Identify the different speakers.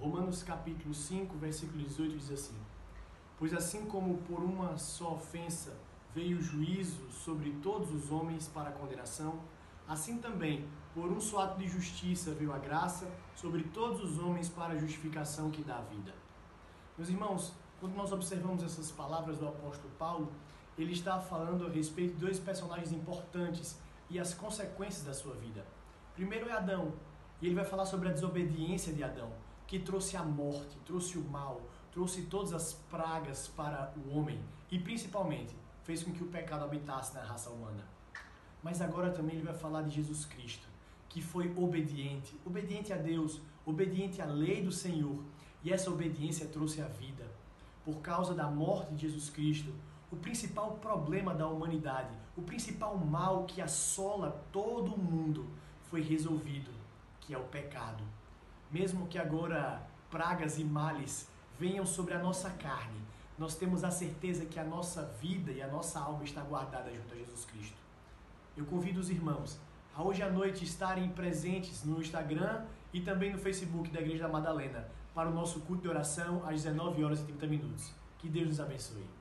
Speaker 1: Romanos capítulo 5, versículo 18 diz assim: Pois assim como por uma só ofensa veio o juízo sobre todos os homens para condenação, assim também por um só ato de justiça veio a graça sobre todos os homens para a justificação que dá a vida. Meus irmãos, quando nós observamos essas palavras do apóstolo Paulo, ele está falando a respeito de dois personagens importantes e as consequências da sua vida. Primeiro é Adão, e ele vai falar sobre a desobediência de Adão, que trouxe a morte, trouxe o mal, trouxe todas as pragas para o homem e principalmente fez com que o pecado habitasse na raça humana. Mas agora também ele vai falar de Jesus Cristo, que foi obediente, obediente a Deus, obediente à lei do Senhor, e essa obediência trouxe a vida. Por causa da morte de Jesus Cristo, o principal problema da humanidade, o principal mal que assola todo o mundo foi resolvido, que é o pecado. Mesmo que agora pragas e males venham sobre a nossa carne, nós temos a certeza que a nossa vida e a nossa alma está guardada junto a Jesus Cristo. Eu convido os irmãos a hoje à noite estarem presentes no Instagram e também no Facebook da Igreja da Madalena para o nosso culto de oração às 19 horas e 30 minutos. Que Deus nos abençoe.